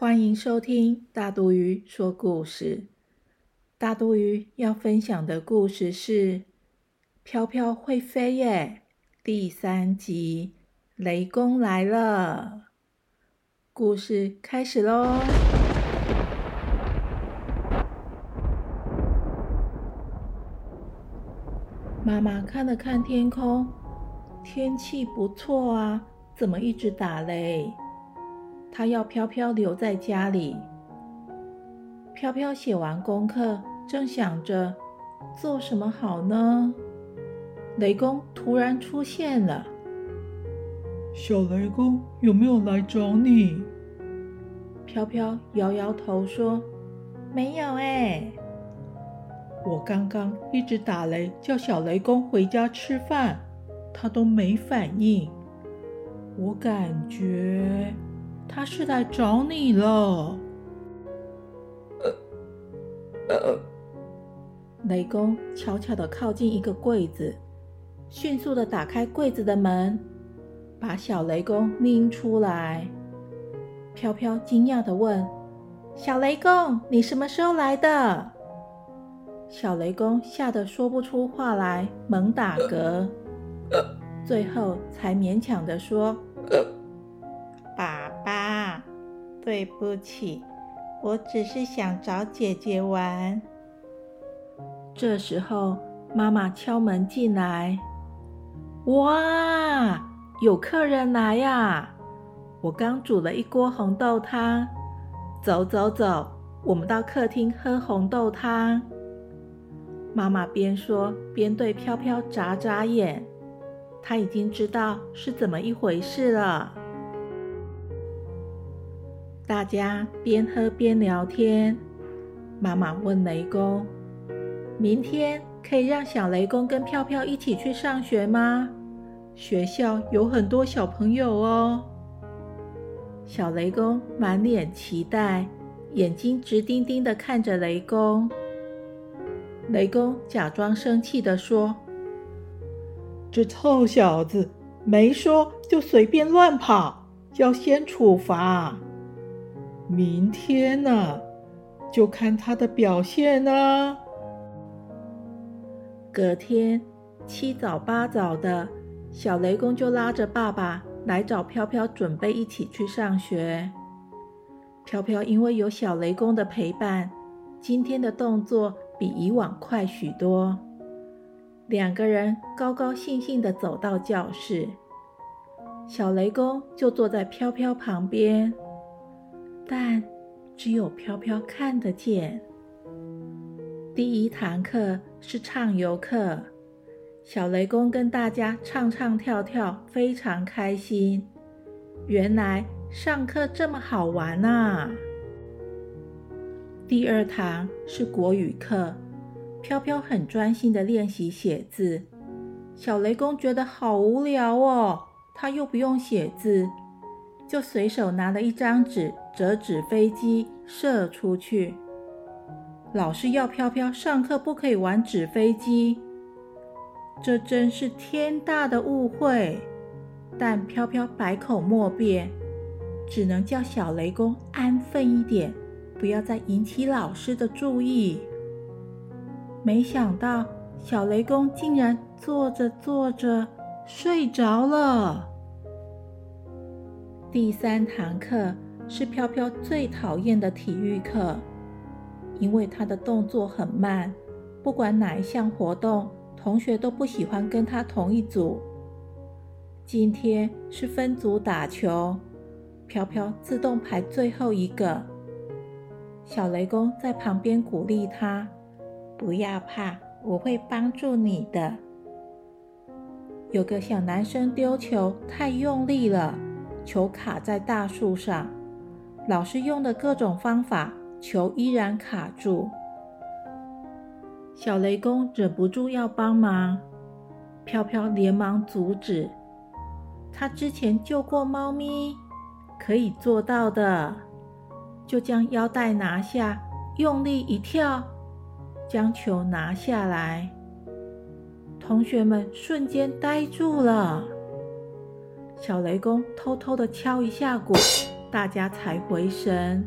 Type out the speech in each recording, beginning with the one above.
欢迎收听大肚鱼说故事。大肚鱼要分享的故事是《飘飘会飞耶》第三集《雷公来了》。故事开始喽！妈妈看了看天空，天气不错啊，怎么一直打雷？他要飘飘留在家里。飘飘写完功课，正想着做什么好呢，雷公突然出现了。小雷公有没有来找你？飘飘摇摇头说：“没有哎。”我刚刚一直打雷叫小雷公回家吃饭，他都没反应。我感觉……他是来找你了。呃呃，雷公悄悄的靠近一个柜子，迅速的打开柜子的门，把小雷公拎出来。飘飘惊讶的问：“小雷公，你什么时候来的？”小雷公吓得说不出话来，猛打嗝，最后才勉强的说。对不起，我只是想找姐姐玩。这时候，妈妈敲门进来。哇，有客人来呀！我刚煮了一锅红豆汤。走走走，我们到客厅喝红豆汤。妈妈边说边对飘飘眨眨眼，她已经知道是怎么一回事了。大家边喝边聊天。妈妈问雷公：“明天可以让小雷公跟飘飘一起去上学吗？学校有很多小朋友哦。”小雷公满脸期待，眼睛直盯盯的看着雷公。雷公假装生气的说：“这臭小子没说就随便乱跑，要先处罚。”明天呢，就看他的表现呢。隔天七早八早的，小雷公就拉着爸爸来找飘飘，准备一起去上学。飘飘因为有小雷公的陪伴，今天的动作比以往快许多。两个人高高兴兴的走到教室，小雷公就坐在飘飘旁边。但只有飘飘看得见。第一堂课是唱游课，小雷公跟大家唱唱跳跳，非常开心。原来上课这么好玩啊！第二堂是国语课，飘飘很专心的练习写字。小雷公觉得好无聊哦，他又不用写字。就随手拿了一张纸，折纸飞机射出去。老师要飘飘上课不可以玩纸飞机，这真是天大的误会。但飘飘百口莫辩，只能叫小雷公安分一点，不要再引起老师的注意。没想到小雷公竟然坐着坐着睡着了。第三堂课是飘飘最讨厌的体育课，因为他的动作很慢，不管哪一项活动，同学都不喜欢跟他同一组。今天是分组打球，飘飘自动排最后一个。小雷公在旁边鼓励他：“不要怕，我会帮助你的。”有个小男生丢球太用力了。球卡在大树上，老师用的各种方法球依然卡住。小雷公忍不住要帮忙，飘飘连忙阻止。他之前救过猫咪，可以做到的。就将腰带拿下，用力一跳，将球拿下来。同学们瞬间呆住了。小雷公偷偷的敲一下鼓，大家才回神。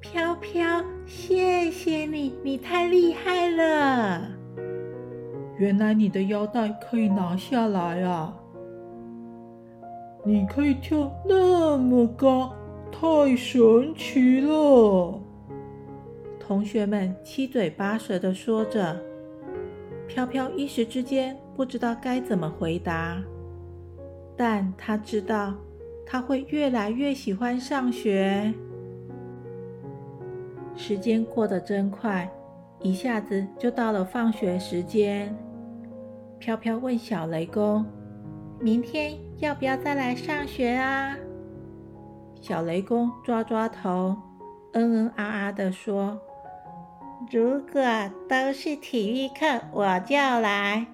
飘飘，谢谢你，你太厉害了！原来你的腰带可以拿下来啊！你可以跳那么高，太神奇了！同学们七嘴八舌的说着，飘飘一时之间不知道该怎么回答。但他知道，他会越来越喜欢上学。时间过得真快，一下子就到了放学时间。飘飘问小雷公：“明天要不要再来上学啊？”小雷公抓抓头，嗯嗯啊啊的说：“如果都是体育课，我就来。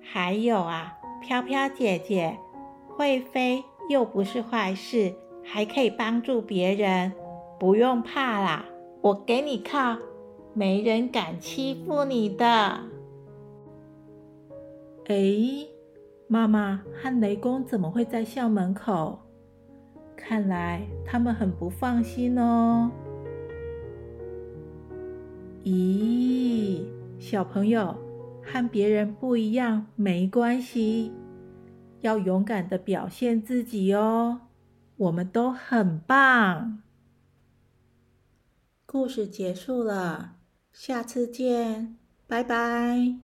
还有啊，飘飘姐姐。”会飞又不是坏事，还可以帮助别人，不用怕啦！我给你靠，没人敢欺负你的。哎，妈妈和雷公怎么会在校门口？看来他们很不放心哦。咦，小朋友和别人不一样没关系。要勇敢的表现自己哦，我们都很棒。故事结束了，下次见，拜拜。